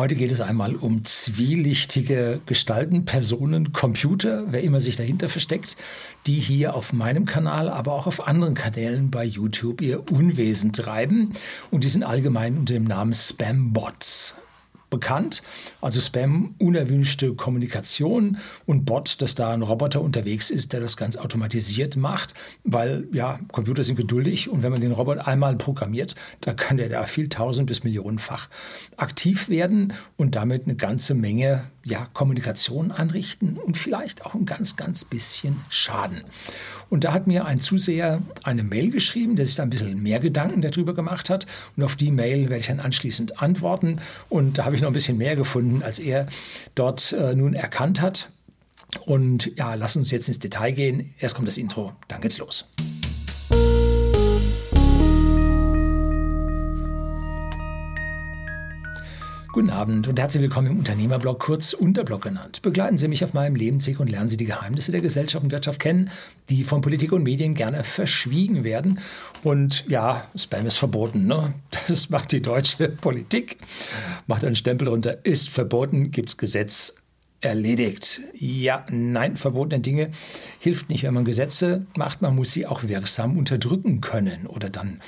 Heute geht es einmal um zwielichtige Gestalten, Personen, Computer, wer immer sich dahinter versteckt, die hier auf meinem Kanal, aber auch auf anderen Kanälen bei YouTube ihr Unwesen treiben. Und die sind allgemein unter dem Namen Spam-Bots bekannt. Also Spam, unerwünschte Kommunikation und Bot, dass da ein Roboter unterwegs ist, der das ganz automatisiert macht, weil ja, Computer sind geduldig und wenn man den Roboter einmal programmiert, dann kann der da viel tausend bis millionenfach aktiv werden und damit eine ganze Menge ja, Kommunikation anrichten und vielleicht auch ein ganz, ganz bisschen schaden. Und da hat mir ein Zuseher eine Mail geschrieben, der sich da ein bisschen mehr Gedanken darüber gemacht hat. Und auf die Mail werde ich dann anschließend antworten. Und da habe ich noch ein bisschen mehr gefunden, als er dort äh, nun erkannt hat. Und ja, lass uns jetzt ins Detail gehen. Erst kommt das Intro, dann geht's los. Guten Abend und herzlich willkommen im Unternehmerblog, kurz Unterblog genannt. Begleiten Sie mich auf meinem Lebensweg und lernen Sie die Geheimnisse der Gesellschaft und Wirtschaft kennen, die von Politik und Medien gerne verschwiegen werden. Und ja, Spam ist verboten. Ne? Das macht die deutsche Politik. Macht einen Stempel drunter, ist verboten, gibt es Gesetz, erledigt. Ja, nein, verbotene Dinge hilft nicht, wenn man Gesetze macht. Man muss sie auch wirksam unterdrücken können oder dann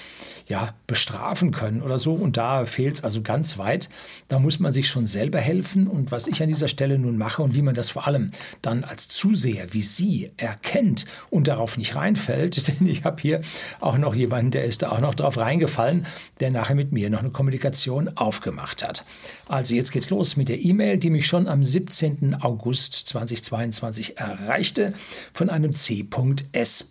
ja bestrafen können oder so. Und da fehlt es also ganz weit. Da muss man sich schon selber helfen. Und was ich an dieser Stelle nun mache und wie man das vor allem dann als Zuseher wie Sie erkennt und darauf nicht reinfällt, denn ich habe hier auch noch jemanden, der ist da auch noch drauf reingefallen, der nachher mit mir noch eine Kommunikation aufgemacht hat. Also jetzt geht's los mit der E-Mail, die mich schon am 17. August 2022 erreichte von einem C.S.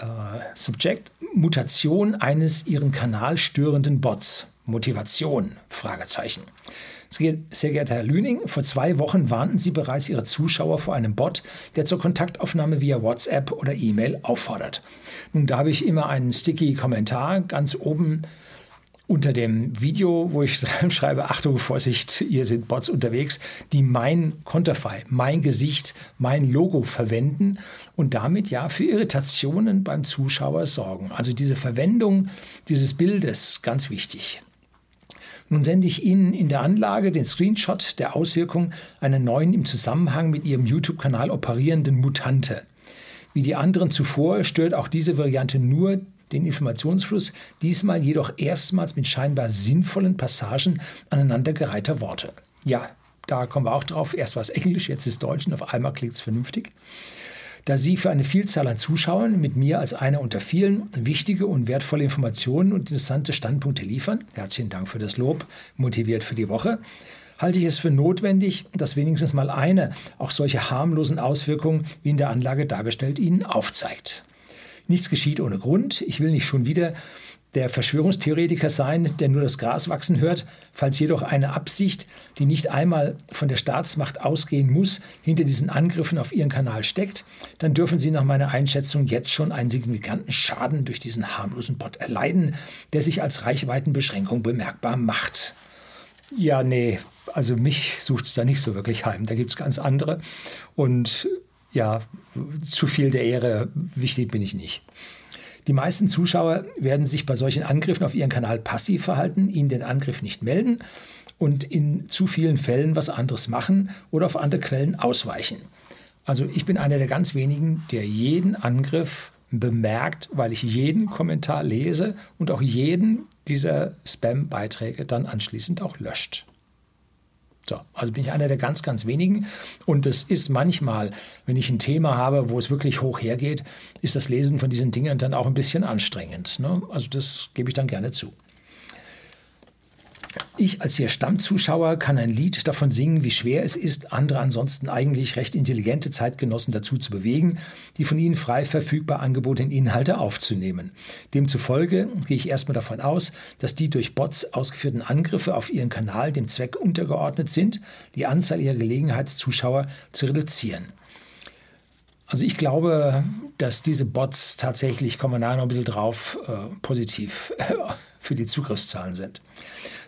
Äh, Subject Mutation eines ihren Kanal störenden Bots. Motivation? Fragezeichen. Sehr geehrter Herr Lüning, vor zwei Wochen warnten Sie bereits Ihre Zuschauer vor einem Bot, der zur Kontaktaufnahme via WhatsApp oder E-Mail auffordert. Nun, da habe ich immer einen sticky Kommentar ganz oben unter dem Video, wo ich schreibe, Achtung, Vorsicht, hier sind Bots unterwegs, die mein Konterfei, mein Gesicht, mein Logo verwenden und damit ja für Irritationen beim Zuschauer sorgen. Also diese Verwendung dieses Bildes, ganz wichtig. Nun sende ich Ihnen in der Anlage den Screenshot der Auswirkung einer neuen im Zusammenhang mit Ihrem YouTube-Kanal operierenden Mutante. Wie die anderen zuvor stört auch diese Variante nur den Informationsfluss, diesmal jedoch erstmals mit scheinbar sinnvollen Passagen aneinandergereihter Worte. Ja, da kommen wir auch drauf. Erst war es Englisch, jetzt ist Deutsch und auf einmal klingt es vernünftig. Da Sie für eine Vielzahl an Zuschauern mit mir als einer unter vielen wichtige und wertvolle Informationen und interessante Standpunkte liefern, herzlichen Dank für das Lob, motiviert für die Woche, halte ich es für notwendig, dass wenigstens mal eine auch solche harmlosen Auswirkungen wie in der Anlage dargestellt Ihnen aufzeigt. Nichts geschieht ohne Grund. Ich will nicht schon wieder der Verschwörungstheoretiker sein, der nur das Gras wachsen hört, falls jedoch eine Absicht, die nicht einmal von der Staatsmacht ausgehen muss, hinter diesen Angriffen auf Ihren Kanal steckt, dann dürfen Sie nach meiner Einschätzung jetzt schon einen signifikanten Schaden durch diesen harmlosen Bot erleiden, der sich als Reichweitenbeschränkung bemerkbar macht. Ja, nee, also mich sucht es da nicht so wirklich heim. Da gibt es ganz andere. Und ja, zu viel der Ehre, wichtig bin ich nicht. Die meisten Zuschauer werden sich bei solchen Angriffen auf ihren Kanal passiv verhalten, ihnen den Angriff nicht melden und in zu vielen Fällen was anderes machen oder auf andere Quellen ausweichen. Also ich bin einer der ganz wenigen, der jeden Angriff bemerkt, weil ich jeden Kommentar lese und auch jeden dieser Spam-Beiträge dann anschließend auch löscht. So, also bin ich einer der ganz, ganz wenigen. Und es ist manchmal, wenn ich ein Thema habe, wo es wirklich hoch hergeht, ist das Lesen von diesen Dingen dann auch ein bisschen anstrengend. Ne? Also das gebe ich dann gerne zu. Ich als Ihr Stammzuschauer kann ein Lied davon singen, wie schwer es ist, andere ansonsten eigentlich recht intelligente Zeitgenossen dazu zu bewegen, die von Ihnen frei verfügbar angebotenen Inhalte aufzunehmen. Demzufolge gehe ich erstmal davon aus, dass die durch Bots ausgeführten Angriffe auf Ihren Kanal dem Zweck untergeordnet sind, die Anzahl Ihrer Gelegenheitszuschauer zu reduzieren. Also ich glaube, dass diese Bots tatsächlich, kommen wir nachher noch ein bisschen drauf, äh, positiv für die Zugriffszahlen sind.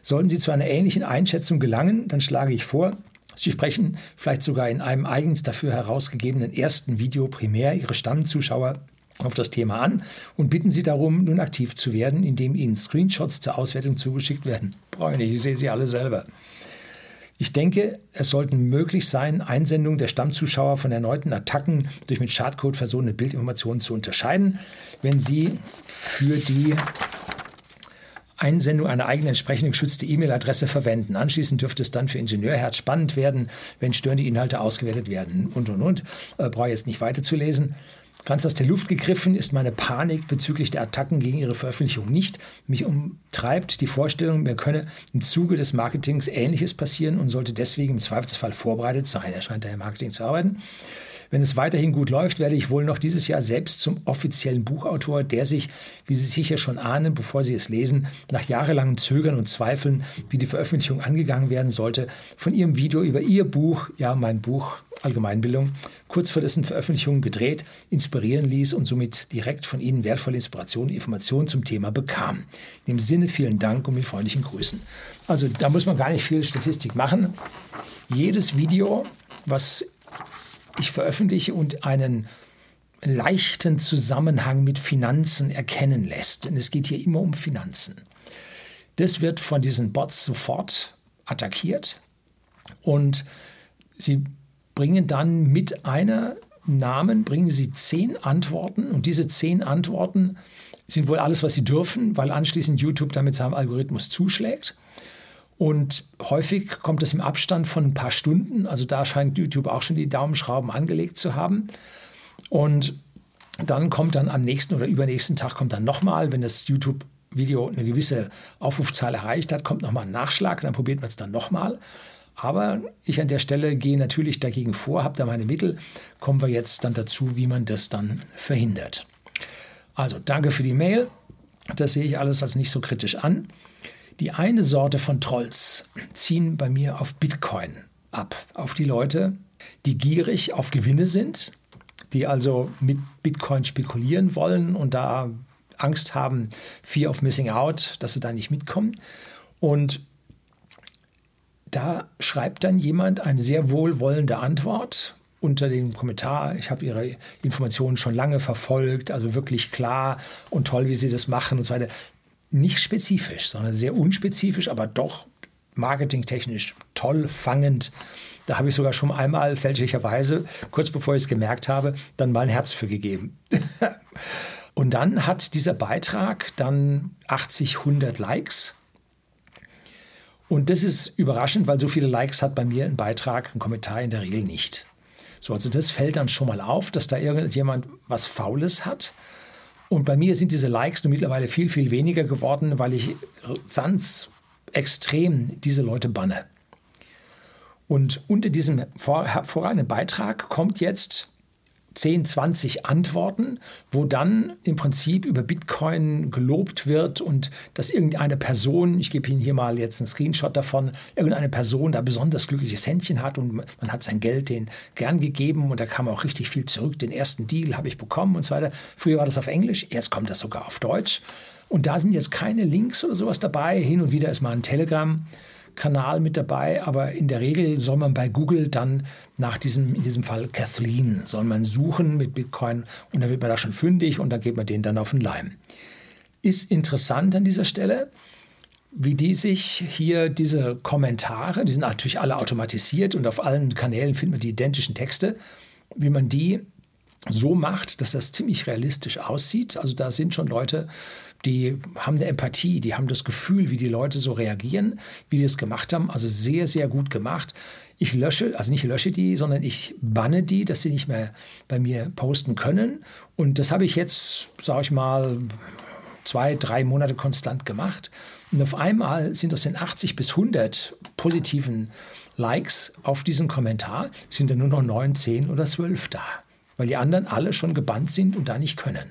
Sollten Sie zu einer ähnlichen Einschätzung gelangen, dann schlage ich vor, Sie sprechen vielleicht sogar in einem eigens dafür herausgegebenen ersten Video primär Ihre Stammzuschauer auf das Thema an und bitten Sie darum, nun aktiv zu werden, indem Ihnen Screenshots zur Auswertung zugeschickt werden. Brauche ich nicht, ich sehe sie alle selber. Ich denke, es sollten möglich sein, Einsendungen der Stammzuschauer von erneuten Attacken durch mit Schadcode versehene Bildinformationen zu unterscheiden. Wenn Sie für die Einsendung eine eigene entsprechende geschützte E-Mail-Adresse verwenden. Anschließend dürfte es dann für Ingenieurherz spannend werden, wenn störende Inhalte ausgewertet werden und und und. Äh, brauche jetzt nicht weiterzulesen. Ganz aus der Luft gegriffen ist meine Panik bezüglich der Attacken gegen ihre Veröffentlichung nicht. Mich umtreibt die Vorstellung, mir könne im Zuge des Marketings Ähnliches passieren und sollte deswegen im Zweifelsfall vorbereitet sein. Er scheint daher Marketing zu arbeiten. Wenn es weiterhin gut läuft, werde ich wohl noch dieses Jahr selbst zum offiziellen Buchautor, der sich, wie Sie sicher schon ahnen, bevor Sie es lesen, nach jahrelangem Zögern und Zweifeln, wie die Veröffentlichung angegangen werden sollte, von Ihrem Video über Ihr Buch, ja mein Buch Allgemeinbildung, kurz vor dessen Veröffentlichung gedreht, inspirieren ließ und somit direkt von Ihnen wertvolle Inspiration und Informationen zum Thema bekam. In dem Sinne vielen Dank und mit freundlichen Grüßen. Also da muss man gar nicht viel Statistik machen. Jedes Video, was ich veröffentliche und einen leichten Zusammenhang mit Finanzen erkennen lässt. Denn es geht hier immer um Finanzen. Das wird von diesen Bots sofort attackiert und sie bringen dann mit einer Namen, bringen sie zehn Antworten und diese zehn Antworten sind wohl alles, was sie dürfen, weil anschließend YouTube damit seinem Algorithmus zuschlägt. Und häufig kommt es im Abstand von ein paar Stunden. Also da scheint YouTube auch schon die Daumenschrauben angelegt zu haben. Und dann kommt dann am nächsten oder übernächsten Tag kommt dann nochmal, wenn das YouTube-Video eine gewisse Aufrufzahl erreicht hat, kommt nochmal ein Nachschlag. Dann probiert man es dann nochmal. Aber ich an der Stelle gehe natürlich dagegen vor, habe da meine Mittel. Kommen wir jetzt dann dazu, wie man das dann verhindert. Also danke für die Mail. Das sehe ich alles als nicht so kritisch an. Die eine Sorte von Trolls ziehen bei mir auf Bitcoin ab, auf die Leute, die gierig auf Gewinne sind, die also mit Bitcoin spekulieren wollen und da Angst haben, Fear of Missing Out, dass sie da nicht mitkommen. Und da schreibt dann jemand eine sehr wohlwollende Antwort unter dem Kommentar. Ich habe Ihre Informationen schon lange verfolgt, also wirklich klar und toll, wie Sie das machen und so weiter nicht spezifisch, sondern sehr unspezifisch, aber doch marketingtechnisch toll, fangend. Da habe ich sogar schon einmal fälschlicherweise, kurz bevor ich es gemerkt habe, dann mal ein Herz für gegeben. Und dann hat dieser Beitrag dann 80, 100 Likes. Und das ist überraschend, weil so viele Likes hat bei mir ein Beitrag, ein Kommentar in der Regel nicht. So, also das fällt dann schon mal auf, dass da irgendjemand was Faules hat. Und bei mir sind diese Likes nun mittlerweile viel, viel weniger geworden, weil ich ganz extrem diese Leute banne. Und unter diesem hervorragenden Beitrag kommt jetzt 10, 20 Antworten, wo dann im Prinzip über Bitcoin gelobt wird und dass irgendeine Person, ich gebe Ihnen hier mal jetzt einen Screenshot davon, irgendeine Person da besonders glückliches Händchen hat und man hat sein Geld denen gern gegeben und da kam auch richtig viel zurück. Den ersten Deal habe ich bekommen und so weiter. Früher war das auf Englisch, jetzt kommt das sogar auf Deutsch. Und da sind jetzt keine Links oder sowas dabei. Hin und wieder ist mal ein Telegram. Kanal mit dabei, aber in der Regel soll man bei Google dann nach diesem, in diesem Fall Kathleen, soll man suchen mit Bitcoin und dann wird man da schon fündig und dann geht man den dann auf den Leim. Ist interessant an dieser Stelle, wie die sich hier diese Kommentare, die sind natürlich alle automatisiert und auf allen Kanälen findet man die identischen Texte, wie man die so macht, dass das ziemlich realistisch aussieht. Also da sind schon Leute, die haben eine Empathie, die haben das Gefühl, wie die Leute so reagieren, wie die es gemacht haben. Also sehr, sehr gut gemacht. Ich lösche, also nicht lösche die, sondern ich banne die, dass sie nicht mehr bei mir posten können. Und das habe ich jetzt, sage ich mal, zwei, drei Monate konstant gemacht. Und auf einmal sind aus den 80 bis 100 positiven Likes auf diesen Kommentar, sind dann nur noch 9, 10 oder 12 da, weil die anderen alle schon gebannt sind und da nicht können.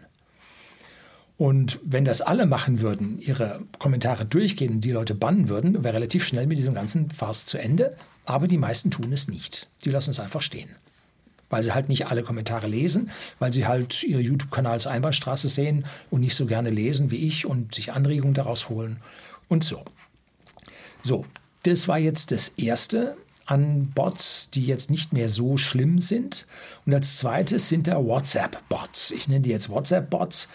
Und wenn das alle machen würden, ihre Kommentare durchgehen und die Leute bannen würden, wäre relativ schnell mit diesem ganzen Farce zu Ende. Aber die meisten tun es nicht. Die lassen es einfach stehen. Weil sie halt nicht alle Kommentare lesen, weil sie halt ihre YouTube-Kanal als Einbahnstraße sehen und nicht so gerne lesen wie ich und sich Anregungen daraus holen und so. So, das war jetzt das Erste. An Bots, die jetzt nicht mehr so schlimm sind. Und als zweites sind da WhatsApp-Bots. Ich nenne die jetzt WhatsApp-Bots.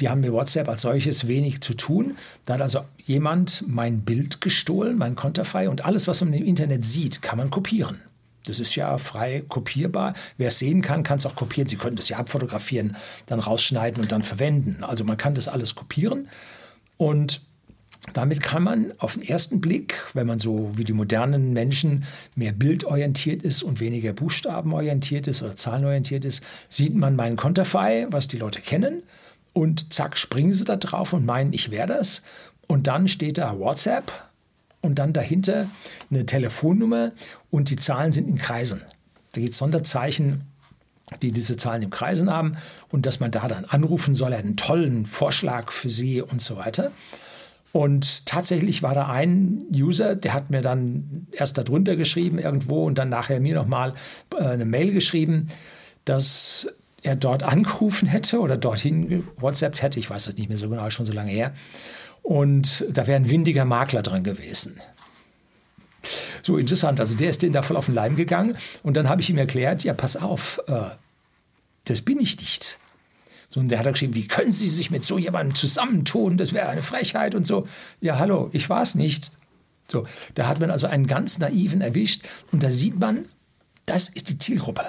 Die haben mit WhatsApp als solches wenig zu tun. Da hat also jemand mein Bild gestohlen, mein Konterfei und alles, was man im Internet sieht, kann man kopieren. Das ist ja frei kopierbar. Wer es sehen kann, kann es auch kopieren. Sie können das ja abfotografieren, dann rausschneiden und dann verwenden. Also man kann das alles kopieren. Und damit kann man auf den ersten Blick, wenn man so wie die modernen Menschen mehr bildorientiert ist und weniger buchstabenorientiert ist oder zahlenorientiert ist, sieht man mein Konterfei, was die Leute kennen. Und zack, springen sie da drauf und meinen, ich wäre das. Und dann steht da WhatsApp und dann dahinter eine Telefonnummer und die Zahlen sind in Kreisen. Da gibt es Sonderzeichen, die diese Zahlen im Kreisen haben und dass man da dann anrufen soll, einen tollen Vorschlag für Sie und so weiter. Und tatsächlich war da ein User, der hat mir dann erst darunter geschrieben irgendwo und dann nachher mir nochmal äh, eine Mail geschrieben, dass er dort angerufen hätte oder dorthin WhatsApp hätte, ich weiß das nicht mehr so genau, schon so lange her, und da wäre ein windiger Makler drin gewesen. So interessant. Also der ist denen da voll auf den Leim gegangen. Und dann habe ich ihm erklärt, ja, pass auf, äh, das bin ich nicht. Und der hat geschrieben, wie können Sie sich mit so jemandem zusammentun? Das wäre eine Frechheit und so. Ja, hallo, ich war es nicht. So, da hat man also einen ganz naiven erwischt. Und da sieht man, das ist die Zielgruppe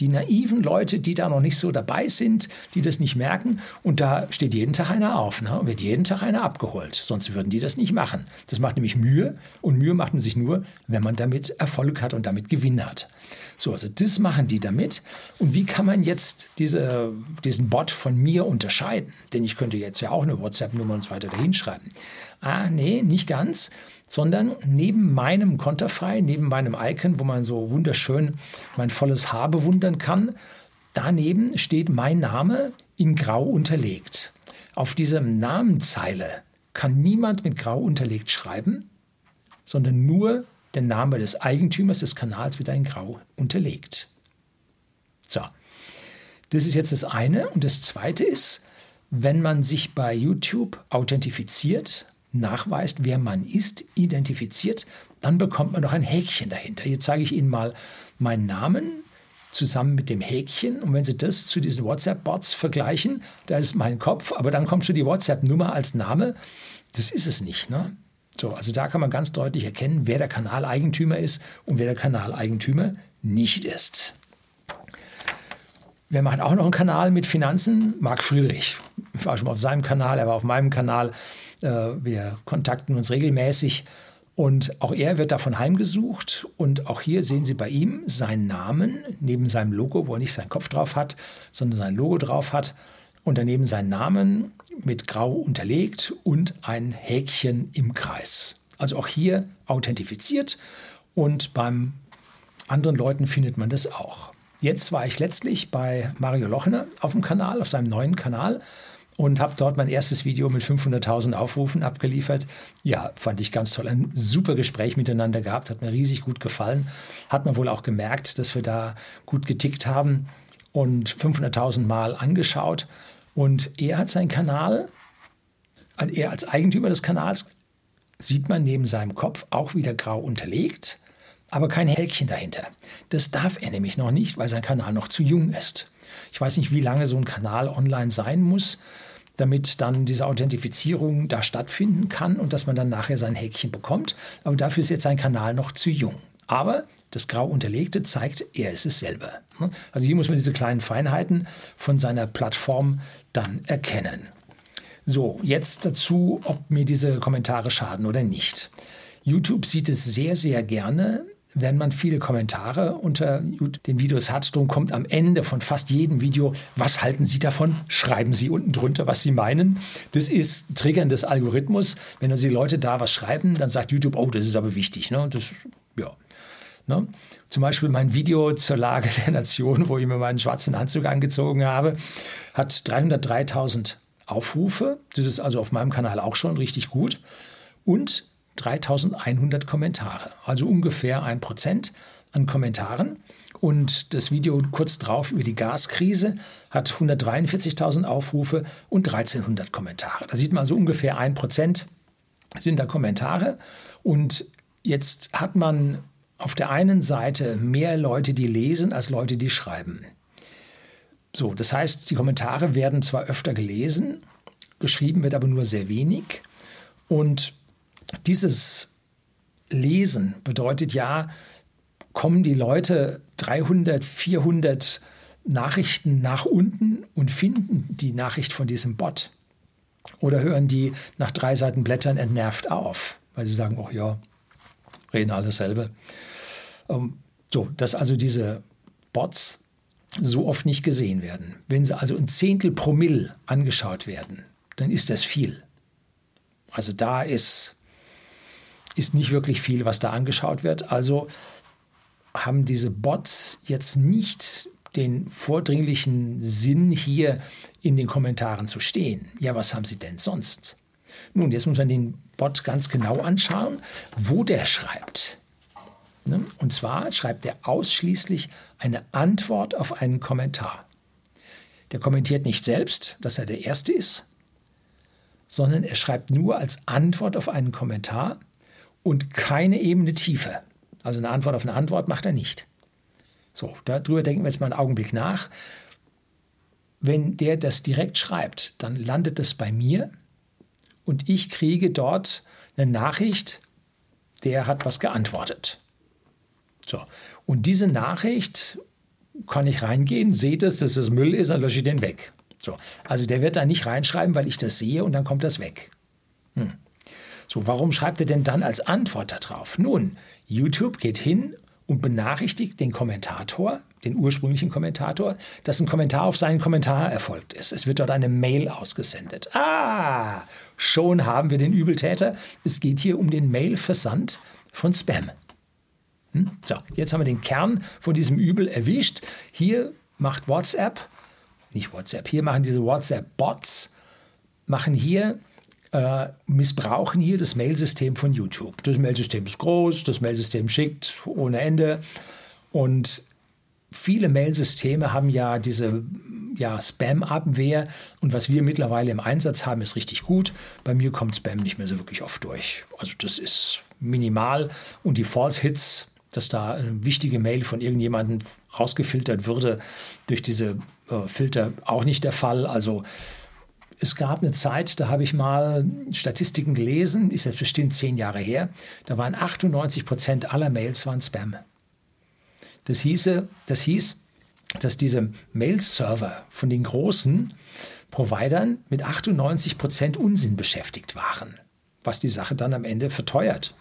die naiven Leute, die da noch nicht so dabei sind, die das nicht merken. Und da steht jeden Tag einer auf ne? und wird jeden Tag einer abgeholt. Sonst würden die das nicht machen. Das macht nämlich Mühe. Und Mühe macht man sich nur, wenn man damit Erfolg hat und damit Gewinn hat. So, also das machen die damit. Und wie kann man jetzt diese, diesen Bot von mir unterscheiden? Denn ich könnte jetzt ja auch eine WhatsApp-Nummer und so weiter dahinschreiben. Ah, nee, nicht ganz sondern neben meinem Konterfei, neben meinem Icon, wo man so wunderschön mein volles Haar bewundern kann, daneben steht mein Name in Grau unterlegt. Auf dieser Namenzeile kann niemand mit Grau unterlegt schreiben, sondern nur der Name des Eigentümers des Kanals wird in Grau unterlegt. So, das ist jetzt das eine. Und das zweite ist, wenn man sich bei YouTube authentifiziert, nachweist, wer man ist, identifiziert, dann bekommt man noch ein Häkchen dahinter. Jetzt zeige ich Ihnen mal meinen Namen zusammen mit dem Häkchen. Und wenn Sie das zu diesen WhatsApp-Bots vergleichen, da ist mein Kopf, aber dann kommt schon die WhatsApp-Nummer als Name. Das ist es nicht. Ne? So, also da kann man ganz deutlich erkennen, wer der Kanaleigentümer ist und wer der Kanaleigentümer nicht ist. Wer macht auch noch einen Kanal mit Finanzen? Marc Friedrich. Ich war schon mal auf seinem Kanal, er war auf meinem Kanal. Äh, wir kontakten uns regelmäßig. Und auch er wird davon heimgesucht. Und auch hier sehen Sie bei ihm seinen Namen neben seinem Logo, wo er nicht seinen Kopf drauf hat, sondern sein Logo drauf hat. Und daneben seinen Namen mit Grau unterlegt und ein Häkchen im Kreis. Also auch hier authentifiziert. Und beim anderen Leuten findet man das auch. Jetzt war ich letztlich bei Mario Lochner auf dem Kanal, auf seinem neuen Kanal und habe dort mein erstes Video mit 500.000 Aufrufen abgeliefert. Ja, fand ich ganz toll. Ein super Gespräch miteinander gehabt, hat mir riesig gut gefallen. Hat man wohl auch gemerkt, dass wir da gut getickt haben und 500.000 Mal angeschaut. Und er hat seinen Kanal, er als Eigentümer des Kanals, sieht man neben seinem Kopf auch wieder grau unterlegt aber kein Häkchen dahinter. Das darf er nämlich noch nicht, weil sein Kanal noch zu jung ist. Ich weiß nicht, wie lange so ein Kanal online sein muss, damit dann diese Authentifizierung da stattfinden kann und dass man dann nachher sein Häkchen bekommt. Aber dafür ist jetzt sein Kanal noch zu jung. Aber das grau unterlegte zeigt, er ist es selber. Also hier muss man diese kleinen Feinheiten von seiner Plattform dann erkennen. So, jetzt dazu, ob mir diese Kommentare schaden oder nicht. YouTube sieht es sehr, sehr gerne, wenn man viele Kommentare unter den Videos hat, darum kommt am Ende von fast jedem Video, was halten Sie davon? Schreiben Sie unten drunter, was Sie meinen. Das ist Triggern des Algorithmus. Wenn also die Leute da was schreiben, dann sagt YouTube, oh, das ist aber wichtig. Ne? Das, ja. Ne? Zum Beispiel mein Video zur Lage der Nation, wo ich mir meinen schwarzen Anzug angezogen habe, hat 303.000 Aufrufe. Das ist also auf meinem Kanal auch schon richtig gut. Und 3100 Kommentare, also ungefähr ein Prozent an Kommentaren. Und das Video kurz drauf über die Gaskrise hat 143.000 Aufrufe und 1300 Kommentare. Da sieht man also ungefähr ein Prozent sind da Kommentare. Und jetzt hat man auf der einen Seite mehr Leute, die lesen, als Leute, die schreiben. So, das heißt, die Kommentare werden zwar öfter gelesen, geschrieben wird aber nur sehr wenig. Und dieses Lesen bedeutet ja, kommen die Leute 300, 400 Nachrichten nach unten und finden die Nachricht von diesem Bot. Oder hören die nach drei Seiten Blättern entnervt auf, weil sie sagen, oh ja, reden alle dasselbe. Ähm, so, dass also diese Bots so oft nicht gesehen werden. Wenn sie also ein Zehntel Promille angeschaut werden, dann ist das viel. Also da ist, ist nicht wirklich viel, was da angeschaut wird. Also haben diese Bots jetzt nicht den vordringlichen Sinn, hier in den Kommentaren zu stehen. Ja, was haben sie denn sonst? Nun, jetzt muss man den Bot ganz genau anschauen, wo der schreibt. Ne? Und zwar schreibt er ausschließlich eine Antwort auf einen Kommentar. Der kommentiert nicht selbst, dass er der Erste ist, sondern er schreibt nur als Antwort auf einen Kommentar und keine Ebene Tiefe. Also eine Antwort auf eine Antwort macht er nicht. So, darüber denken wir jetzt mal einen Augenblick nach. Wenn der das direkt schreibt, dann landet es bei mir und ich kriege dort eine Nachricht, der hat was geantwortet. So, und diese Nachricht kann ich reingehen, sehe das, dass das Müll ist, dann lösche ich den weg. So, also der wird da nicht reinschreiben, weil ich das sehe und dann kommt das weg. Hm. So, warum schreibt er denn dann als Antwort darauf? Nun, YouTube geht hin und benachrichtigt den Kommentator, den ursprünglichen Kommentator, dass ein Kommentar auf seinen Kommentar erfolgt ist. Es wird dort eine Mail ausgesendet. Ah, schon haben wir den Übeltäter. Es geht hier um den Mailversand von Spam. Hm? So, jetzt haben wir den Kern von diesem Übel erwischt. Hier macht WhatsApp, nicht WhatsApp, hier machen diese WhatsApp-Bots, machen hier äh, missbrauchen hier das Mailsystem von YouTube. Das Mailsystem ist groß, das Mailsystem schickt ohne Ende und viele Mailsysteme haben ja diese ja, Spam-Abwehr und was wir mittlerweile im Einsatz haben, ist richtig gut. Bei mir kommt Spam nicht mehr so wirklich oft durch. Also das ist minimal und die False-Hits, dass da eine wichtige Mail von irgendjemandem rausgefiltert würde, durch diese äh, Filter auch nicht der Fall. Also es gab eine Zeit, da habe ich mal Statistiken gelesen, ist jetzt bestimmt zehn Jahre her, da waren 98 Prozent aller Mails waren Spam. Das, hieße, das hieß, dass diese Mail-Server von den großen Providern mit 98 Prozent Unsinn beschäftigt waren, was die Sache dann am Ende verteuert.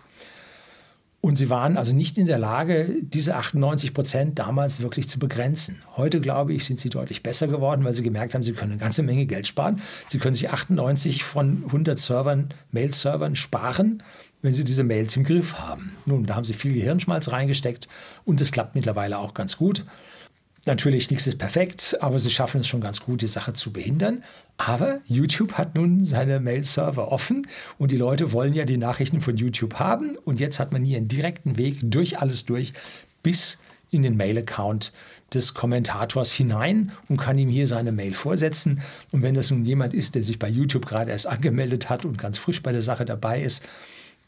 Und sie waren also nicht in der Lage, diese 98 Prozent damals wirklich zu begrenzen. Heute, glaube ich, sind sie deutlich besser geworden, weil sie gemerkt haben, sie können eine ganze Menge Geld sparen. Sie können sich 98 von 100 Servern, Mail-Servern sparen, wenn sie diese Mails im Griff haben. Nun, da haben sie viel Gehirnschmalz reingesteckt und es klappt mittlerweile auch ganz gut. Natürlich, nichts ist perfekt, aber sie schaffen es schon ganz gut, die Sache zu behindern. Aber YouTube hat nun seine Mail-Server offen und die Leute wollen ja die Nachrichten von YouTube haben. Und jetzt hat man hier einen direkten Weg durch alles durch bis in den Mail-Account des Kommentators hinein und kann ihm hier seine Mail vorsetzen. Und wenn das nun jemand ist, der sich bei YouTube gerade erst angemeldet hat und ganz frisch bei der Sache dabei ist,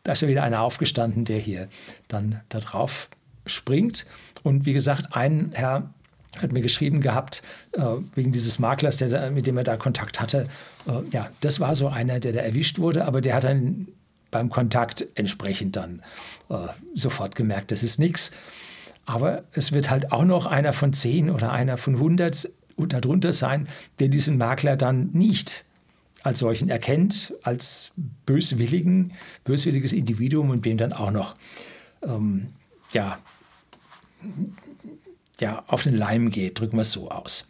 da ist ja wieder einer aufgestanden, der hier dann da drauf springt. Und wie gesagt, ein Herr hat mir geschrieben gehabt, äh, wegen dieses Maklers, der, mit dem er da Kontakt hatte. Äh, ja, das war so einer, der da erwischt wurde, aber der hat dann beim Kontakt entsprechend dann äh, sofort gemerkt, das ist nichts. Aber es wird halt auch noch einer von zehn oder einer von hundert darunter sein, der diesen Makler dann nicht als solchen erkennt, als böswilligen, böswilliges Individuum und dem dann auch noch ähm, ja, ja, auf den Leim geht, drücken wir es so aus.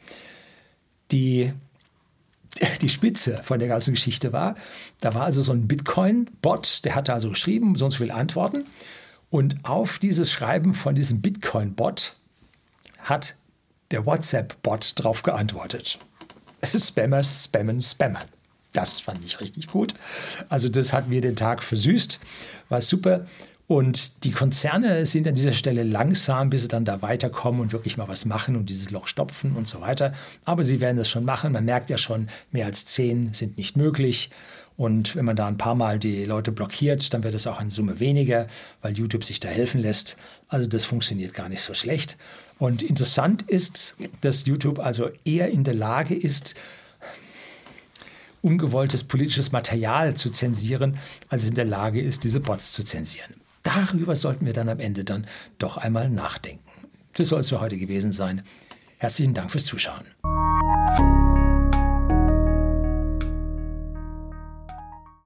Die, die Spitze von der ganzen Geschichte war, da war also so ein Bitcoin-Bot, der hatte also geschrieben, so und so viele Antworten. Und auf dieses Schreiben von diesem Bitcoin-Bot hat der WhatsApp-Bot drauf geantwortet. Spammers spammen, spammern. Das fand ich richtig gut. Also das hat mir den Tag versüßt, war super. Und die Konzerne sind an dieser Stelle langsam, bis sie dann da weiterkommen und wirklich mal was machen und dieses Loch stopfen und so weiter. Aber sie werden das schon machen. Man merkt ja schon, mehr als zehn sind nicht möglich. Und wenn man da ein paar Mal die Leute blockiert, dann wird es auch in Summe weniger, weil YouTube sich da helfen lässt. Also das funktioniert gar nicht so schlecht. Und interessant ist, dass YouTube also eher in der Lage ist, ungewolltes politisches Material zu zensieren, als es in der Lage ist, diese Bots zu zensieren darüber sollten wir dann am Ende dann doch einmal nachdenken. Das soll es für heute gewesen sein. Herzlichen Dank fürs Zuschauen.